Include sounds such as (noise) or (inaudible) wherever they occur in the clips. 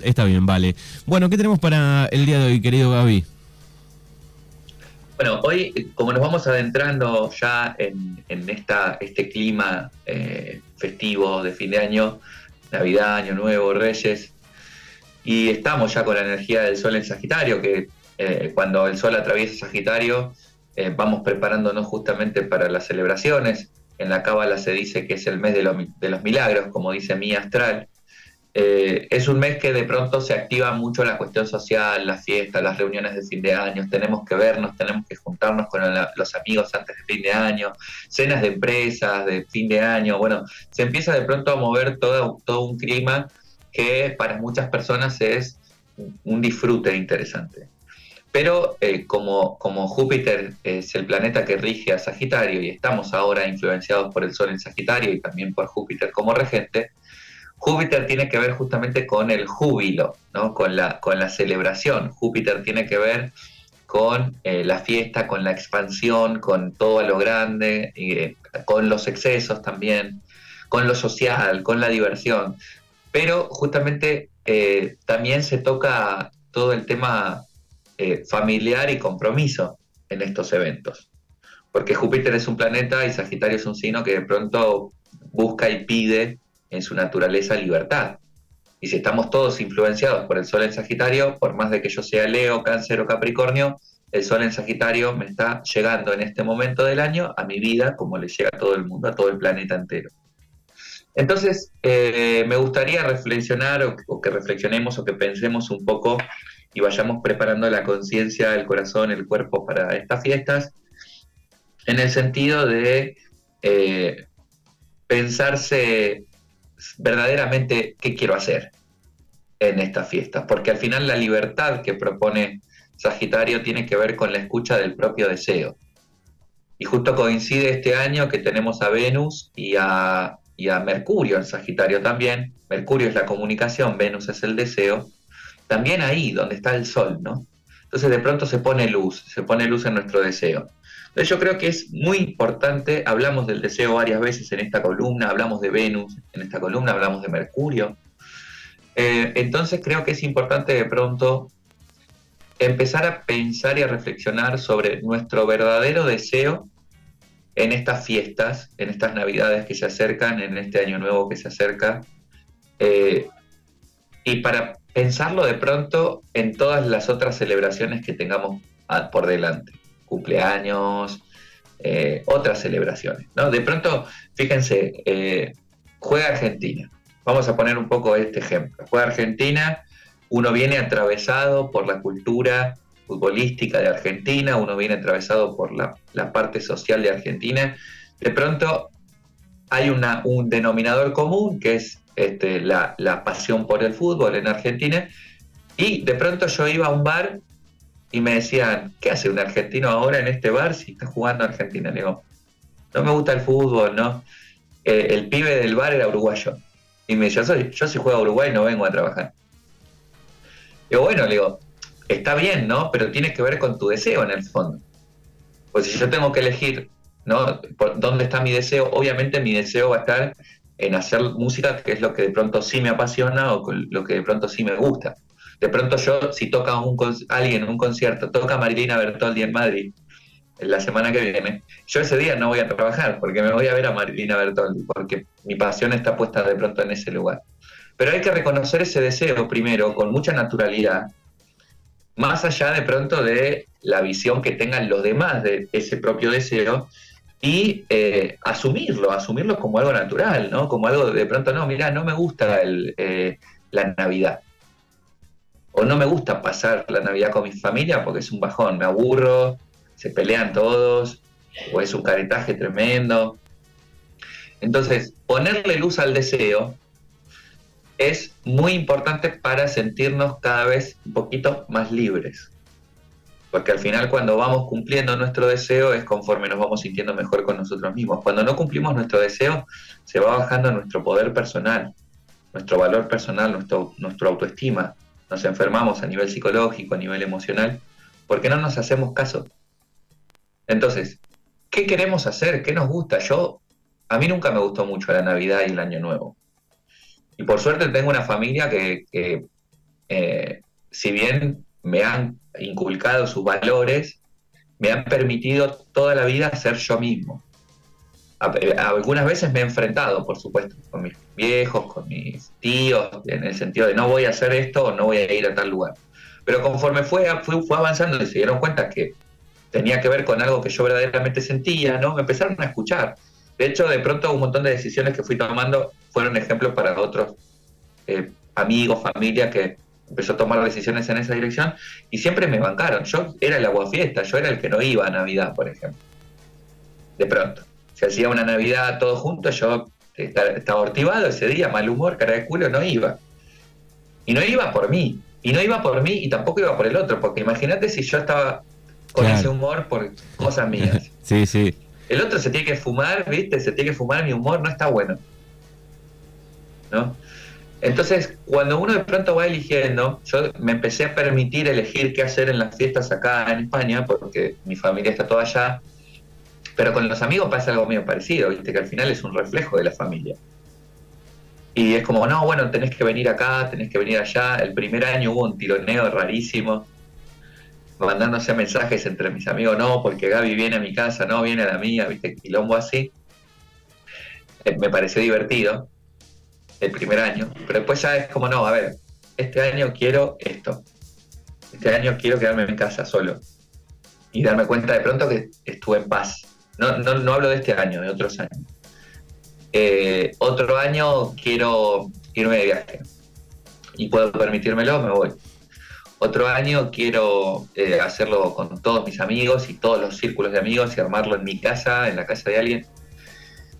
está bien, vale. Bueno, ¿qué tenemos para el día de hoy, querido Gaby? Bueno, hoy, como nos vamos adentrando ya en, esta, este clima eh, festivo de fin de año, Navidad, Año Nuevo, Reyes, y estamos ya con la energía del Sol en Sagitario, que eh, cuando el Sol atraviesa Sagitario, eh, vamos preparándonos justamente para las celebraciones. En la Cábala se dice que es el mes de, de los milagros, como dice mi astral, eh, es un mes que de pronto se activa mucho la cuestión social, las fiestas, las reuniones de fin de año, tenemos que vernos, tenemos que juntarnos con los amigos antes de fin de año, cenas de empresas de fin de año, bueno, se empieza de pronto a mover todo, un clima que para muchas personas es un disfrute interesante. Pero eh, como, como Júpiter es el planeta que rige a Sagitario y estamos ahora influenciados por el Sol en Sagitario y también por Júpiter como regente, Júpiter tiene que ver justamente con el júbilo, ¿no? con, la, con la celebración. Júpiter tiene que ver con eh, la fiesta, con la expansión, con todo lo grande, eh, con los excesos también, con lo social, con la diversión. Pero justamente eh, también se toca todo el tema familiar y compromiso en estos eventos. Porque Júpiter es un planeta y Sagitario es un signo que de pronto busca y pide en su naturaleza libertad. Y si estamos todos influenciados por el Sol en Sagitario, por más de que yo sea Leo, Cáncer o Capricornio, el Sol en Sagitario me está llegando en este momento del año a mi vida como le llega a todo el mundo, a todo el planeta entero. Entonces, eh, me gustaría reflexionar o, que reflexionemos o que pensemos un poco y vayamos preparando la conciencia, el corazón, el cuerpo para estas fiestas, en el sentido de eh, pensarse verdaderamente qué quiero hacer en estas fiestas, porque al final la libertad que propone Sagitario tiene que ver con la escucha del propio deseo. Y justo coincide este año que tenemos a Venus y a, y a Mercurio en Sagitario también. Mercurio es la comunicación, Venus es el deseo. También ahí, donde está el Sol, ¿no? Entonces de pronto se pone luz, se pone luz en nuestro deseo yo creo que es muy importante, hablamos del deseo varias veces en esta columna, hablamos de Venus en esta columna, hablamos de Mercurio. Eh, entonces creo que es importante de pronto empezar a pensar y a reflexionar sobre nuestro verdadero deseo en estas fiestas, en estas navidades que se acercan, en este año nuevo que se acerca, eh, y para pensarlo de pronto en todas las otras celebraciones que tengamos por delante cumpleaños, eh, otras celebraciones. ¿no? De pronto, fíjense, eh, juega Argentina. Vamos a poner un poco este ejemplo. Juega Argentina, uno viene atravesado por la cultura futbolística de Argentina, uno viene atravesado por la, parte social de Argentina. De pronto hay un denominador común que es este, la, la pasión por el fútbol en Argentina. Y de pronto yo iba a un bar y me decían, ¿qué hace un argentino ahora en este bar si está jugando Argentina? Le digo, no me gusta el fútbol, ¿no? Eh, el pibe del bar era uruguayo. Y me decía, yo, si juego a Uruguay no vengo a trabajar. Digo, bueno, le digo, está bien, ¿no? Pero tiene que ver con tu deseo en el fondo. Pues si yo tengo que elegir, ¿no? ¿Dónde está mi deseo? Obviamente mi deseo va a estar en hacer música, que es lo que de pronto sí me apasiona o lo que de pronto sí me gusta. De pronto yo, si toca un, alguien en un concierto, toca Marilina Bertoldi en Madrid, la semana que viene, yo ese día no voy a trabajar porque me voy a ver a Marilina Bertoldi, porque mi pasión está puesta de pronto en ese lugar. Pero hay que reconocer ese deseo primero con mucha naturalidad, más allá de pronto de la visión que tengan los demás de ese propio deseo y eh, asumirlo, asumirlo como algo natural, ¿no? Como algo de pronto, no, mira, no me gusta eh, la Navidad o no me gusta pasar la Navidad con mi familia porque es un bajón, me aburro, se pelean todos, o es un caretaje tremendo. Entonces, ponerle luz al deseo es muy importante para sentirnos cada vez un poquito más libres. Porque al final cuando vamos cumpliendo nuestro deseo es conforme nos vamos sintiendo mejor con nosotros mismos. Cuando no cumplimos nuestro deseo, se va bajando nuestro poder personal, nuestro valor personal, nuestro, nuestra autoestima nos enfermamos a nivel psicológico, a nivel emocional, porque no nos hacemos caso. Entonces, ¿qué queremos hacer? ¿Qué nos gusta? Yo, a mí nunca me gustó mucho la Navidad y el Año Nuevo. Y por suerte tengo una familia que, eh, si bien me han inculcado sus valores, me han permitido toda la vida ser yo mismo. Algunas veces me he enfrentado, por supuesto, con mis viejos, con mis tíos, en el sentido de no voy a hacer esto o no voy a ir a tal lugar. Pero conforme fue, fue, fue avanzando y se dieron cuenta que tenía que ver con algo que yo verdaderamente sentía, ¿no? Me empezaron a escuchar. De hecho, de pronto un montón de decisiones que fui tomando fueron ejemplos para otros eh, amigos, familia que empezó a tomar decisiones en esa dirección y siempre me bancaron. Yo era el aguafiesta, yo era el que no iba a Navidad, por ejemplo. De pronto. Se hacía una Navidad todos juntos, yo estaba ortivado ese día, mal humor, cara de culo, no iba. Y no iba por mí. Y no iba por mí y tampoco iba por el otro, porque imagínate si yo estaba con ese humor por cosas mías. (laughs) sí, sí. El otro se tiene que fumar, ¿viste? Se tiene que fumar, mi humor no está bueno. ¿No? Entonces, cuando uno de pronto va eligiendo, yo me empecé a permitir elegir qué hacer en las fiestas acá en España, porque mi familia está toda allá, pero con los amigos pasa algo medio parecido, ¿viste? Que al final es un reflejo de la familia. Y es como, no, bueno, tenés que venir acá, tenés que venir allá. El primer año hubo un tironeo rarísimo, mandándose mensajes entre mis amigos, no, porque Gaby viene a mi casa, no, viene a la mía, ¿viste? Quilombo así. Eh, me pareció divertido el primer año, pero después ya es como, no, a ver, este año quiero esto, este año quiero quedarme en casa solo y darme cuenta de pronto que estuve en paz. No, no, no hablo de este año, de otros años. Eh, otro año quiero irme de viaje y puedo permitírmelo, me voy. Otro año quiero eh, hacerlo con todos mis amigos y todos los círculos de amigos y armarlo en mi casa, en la casa de alguien.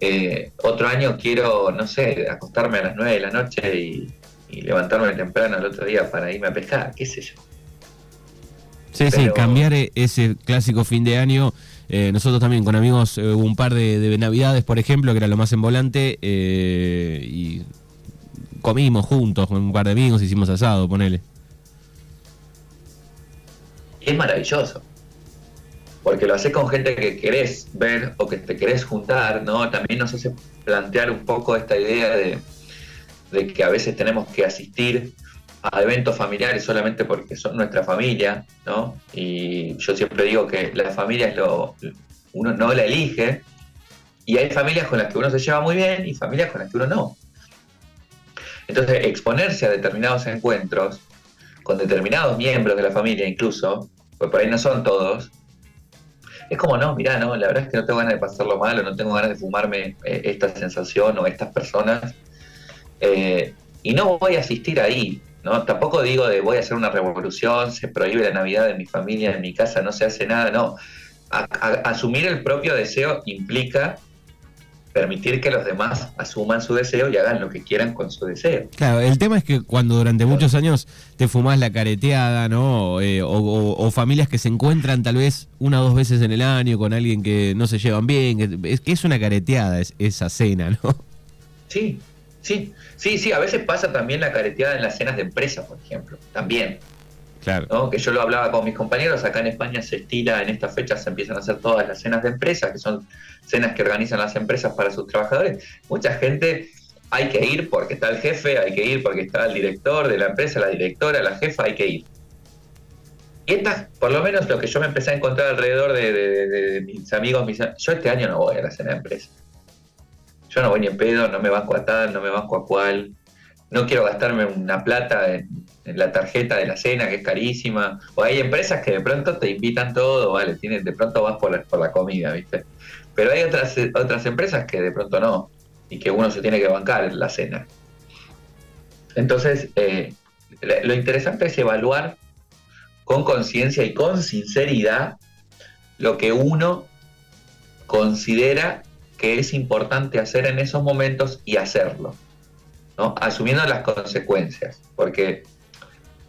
Eh, otro año quiero, no sé, acostarme a las 9 de la noche y, levantarme temprano el otro día para irme a pescar, qué sé yo. Sí, sí, cambiar e-, ese clásico fin de año. Eh, nosotros también con amigos hubo un par de, navidades, por ejemplo, que era lo más en volante, eh, y comimos juntos con un par de amigos, hicimos asado, ponele. Es maravilloso porque lo haces con gente que querés ver o que te querés juntar, ¿no? También nos hace plantear un poco esta idea de, que a veces tenemos que asistir a eventos familiares solamente porque son nuestra familia, ¿no? Y yo siempre digo que la familia es lo, uno no la elige, y hay familias con las que uno se lleva muy bien y familias con las que uno no. Entonces, exponerse a determinados encuentros, con determinados miembros de la familia incluso, pues por ahí no son todos, es como, no, mirá, no, la verdad es que no tengo ganas de pasarlo mal o no tengo ganas de fumarme eh, esta sensación o estas personas. Eh, y no voy a asistir ahí, ¿no? Tampoco digo de voy a hacer una revolución, se prohíbe la Navidad en mi familia, en mi casa, no se hace nada, no. asumir el propio deseo implica permitir que los demás asuman su deseo y hagan lo que quieran con su deseo. Claro, el tema es que cuando durante muchos años te fumás la careteada, ¿no? Eh, o, familias que se encuentran tal vez una o dos veces en el año con alguien que no se llevan bien, es que es una careteada esa cena, ¿no? Sí, sí, sí, sí, a veces pasa también la careteada en las cenas de empresa, por ejemplo, también. Claro. Que yo lo hablaba con mis compañeros, acá en España se estila, en estas fechas se empiezan a hacer todas las cenas de empresas, que son cenas que organizan las empresas para sus trabajadores. Mucha gente hay que ir porque está el jefe, hay que ir porque está el director de la empresa, la directora, la jefa, hay que ir. Y estas, por lo menos lo que yo me empecé a encontrar alrededor de, mis amigos, mis, yo este año no voy a la cena de empresa. Yo no voy ni en pedo, no me banco a tal, no me banco a cual. No quiero gastarme una plata en, la tarjeta de la cena, que es carísima. O hay empresas que de pronto te invitan todo, vale, tienes, de pronto vas por la, por la comida, ¿viste? Pero hay otras, otras empresas que de pronto no, y que uno se tiene que bancar en la cena. Entonces, eh, lo interesante es evaluar con conciencia y con sinceridad lo que uno considera que es importante hacer en esos momentos y hacerlo, ¿no? asumiendo las consecuencias, porque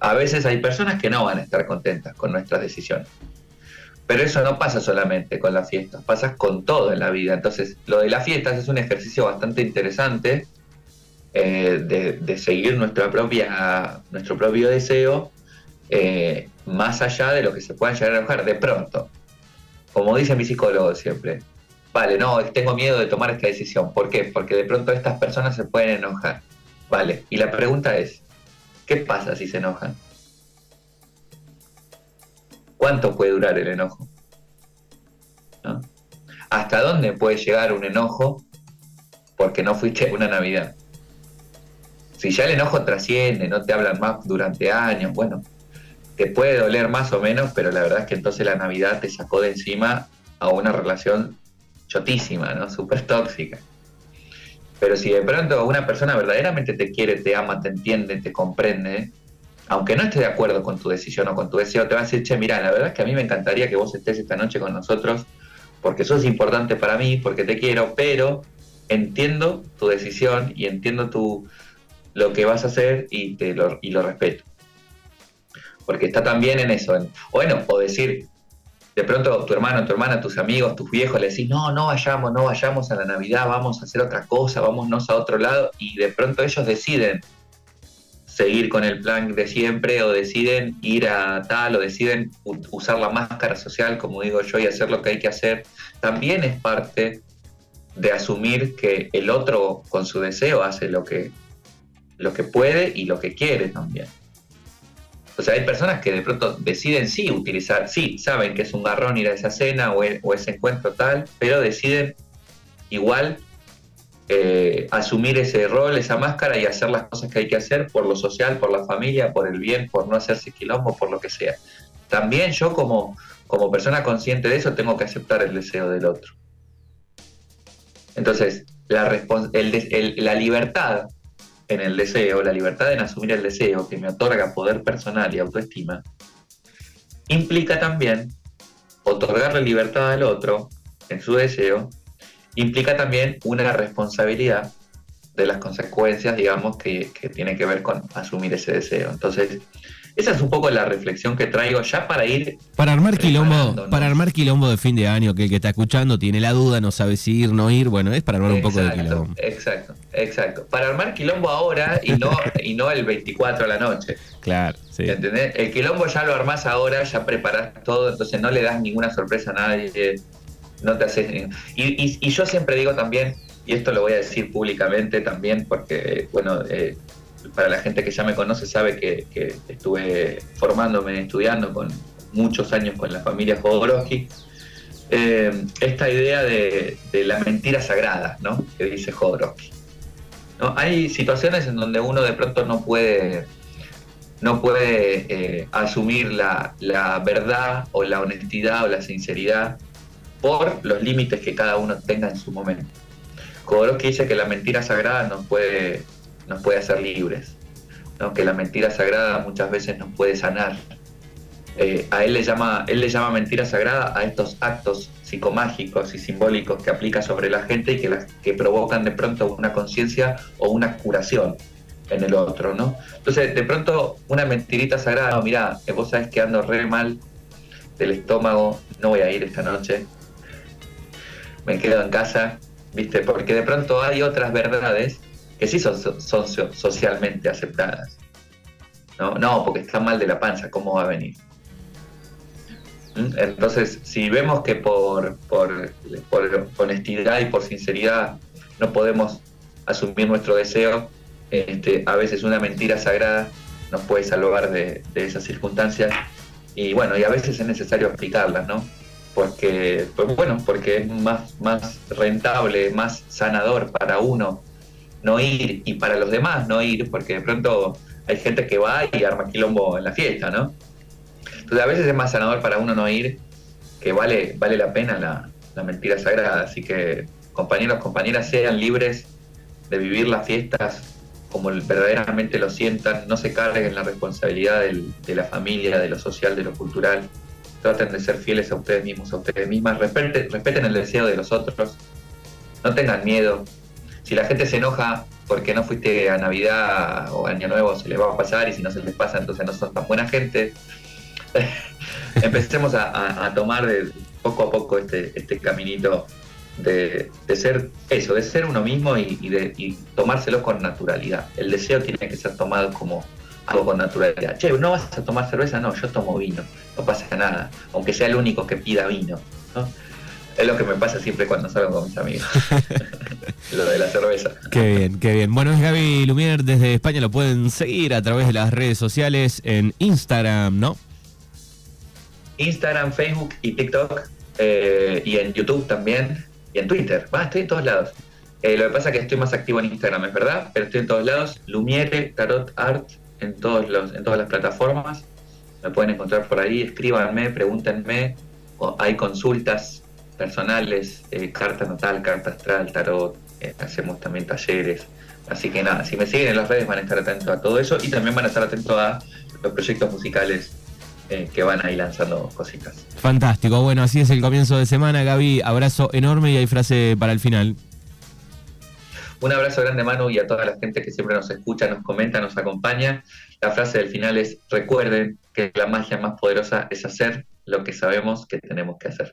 a veces hay personas que no van a estar contentas con nuestras decisiones. Pero eso no pasa solamente con las fiestas, pasa con todo en la vida. Entonces, lo de las fiestas es un ejercicio bastante interesante eh, de, seguir nuestra propia, nuestro propio deseo, eh, más allá de lo que se pueda llegar a enojar. De pronto, como dice mi psicólogo siempre, vale, no, tengo miedo de tomar esta decisión. ¿Por qué? Porque de pronto estas personas se pueden enojar. Vale, y la pregunta es, ¿qué pasa si se enojan? ¿Cuánto puede durar el enojo? ¿Hasta dónde puede llegar un enojo porque no fuiste una Navidad? Si ya el enojo trasciende, no te hablan más durante años, bueno, te puede doler más o menos, pero la verdad es que entonces la Navidad te sacó de encima a una relación chotísima, ¿no? Súper tóxica. Pero si de pronto una persona verdaderamente te quiere, te ama, te entiende, te comprende, aunque no esté de acuerdo con tu decisión o con tu deseo, te va a decir, che, mira, la verdad es que a mí me encantaría que vos estés esta noche con nosotros, porque sos importante para mí, porque te quiero, pero entiendo tu decisión y entiendo tu, lo que vas a hacer y, te lo, y lo respeto. Porque está también en eso. bueno, o decir, de pronto tu hermano, tu hermana, tus amigos, tus viejos le decís, no, no vayamos, no vayamos a la Navidad, vamos a hacer otra cosa, vámonos a otro lado, y de pronto ellos deciden seguir con el plan de siempre o deciden ir a tal o deciden usar la máscara social, como digo yo, y hacer lo que hay que hacer, también es parte de asumir que el otro con su deseo hace lo que, lo que puede y lo que quiere también. O sea, hay personas que de pronto deciden sí utilizar, sí, saben que es un garrón ir a esa cena o, e, o ese encuentro tal, pero deciden igual eh, asumir ese rol, esa máscara y hacer las cosas que hay que hacer por lo social, por la familia, por el bien, por no hacerse quilombo, por lo que sea. También yo como, como persona consciente de eso tengo que aceptar el deseo del otro. Entonces, la, la libertad en el deseo, la libertad en asumir el deseo que me otorga poder personal y autoestima, implica también otorgarle libertad al otro en su deseo, implica también una responsabilidad de las consecuencias, digamos, que, que tiene que ver con asumir ese deseo. Entonces, esa es un poco la reflexión que traigo ya para ir. Para armar quilombo, para armar quilombo de fin de año, que el que está escuchando tiene la duda, no sabe si ir, no ir, bueno, es para armar un poco de quilombo. Exacto, exacto. Para armar quilombo ahora y no, (laughs) y no el 24 a la noche. Claro, sí. ¿Entendés? El quilombo ya lo armás ahora, ya preparás todo, entonces no le das ninguna sorpresa a nadie, no te haces. Y, y, yo siempre digo también, y esto lo voy a decir públicamente también, porque, bueno, eh, para la gente que ya me conoce sabe que, estuve formándome, estudiando con muchos años con la familia Jodorowsky, eh, esta idea de, la mentira sagrada, ¿no? Que dice Jodorowsky. Hay situaciones en donde uno de pronto no puede, no puede eh, asumir la, verdad o la honestidad o la sinceridad por los límites que cada uno tenga en su momento. Jodorowsky dice que la mentira sagrada no puede nos puede hacer libres, que la mentira sagrada muchas veces nos puede sanar. Eh, a él le, llama, él le llama mentira sagrada a estos actos psicomágicos y simbólicos que aplica sobre la gente y que, que provocan de pronto una conciencia o una curación en el otro, ¿no? Entonces, de pronto, una mentirita sagrada, no, mirá, vos sabés que ando re mal del estómago, no voy a ir esta noche, me quedo en casa, ¿viste? Porque de pronto hay otras verdades que sí son, socialmente aceptadas. ¿no? no, porque está mal de la panza, ¿cómo va a venir? ¿Mm? Entonces, si vemos que por, por, honestidad y por sinceridad no podemos asumir nuestro deseo, este, a veces una mentira sagrada nos puede salvar de, esas circunstancias y bueno, y a veces es necesario aplicarlas, ¿no? Porque, pues bueno, porque es más, más rentable, más sanador para uno no ir y para los demás no ir, porque de pronto hay gente que va y arma quilombo en la fiesta, ¿no? Entonces a veces es más sanador para uno no ir que vale, vale la pena la, mentira sagrada. Así que compañeros, compañeras, sean libres de vivir las fiestas como verdaderamente lo sientan, no se carguen la responsabilidad de la familia, de lo social, de lo cultural. Traten de ser fieles a ustedes mismos, a ustedes mismas, respeten, respeten el deseo de los otros, no tengan miedo, si la gente se enoja porque no fuiste a Navidad o Año Nuevo, se les va a pasar y si no se les pasa, entonces no son tan buena gente. (laughs) Empecemos a, tomar poco a poco este, este caminito de, ser eso, de ser uno mismo y, tomárselo con naturalidad. El deseo tiene que ser tomado como algo con naturalidad. Che, ¿no vas a tomar cerveza? No, yo tomo vino, no pasa nada, aunque sea el único que pida vino. Es lo que me pasa siempre cuando salgo con mis amigos. (laughs) lo de la cerveza. Qué bien, qué bien. Bueno, es Gaby Lumier desde España, lo pueden seguir a través de las redes sociales en Instagram, ¿no? Instagram, Facebook y TikTok, eh, y en YouTube también, y en Twitter. Va, estoy en todos lados. Eh, lo que pasa es que estoy más activo en Instagram, es verdad, pero estoy en todos lados. Lumiere, Tarot Art, en, todos los, en todas las plataformas. Me pueden encontrar por ahí, escríbanme, pregúntenme. hay consultas personales, eh, carta natal, carta astral, tarot. Eh, hacemos también talleres. Así que nada, si me siguen en las redes van a estar atentos a todo eso y también van a estar atentos a los proyectos musicales que van ahí lanzando cositas. Fantástico, bueno, así es el comienzo de semana, Gaby, abrazo enorme y hay frase para el final. Un abrazo grande, Manu, y a toda la gente que siempre nos escucha, nos comenta, nos acompaña. La frase del final es, recuerden que la magia más poderosa es hacer lo que sabemos que tenemos que hacer.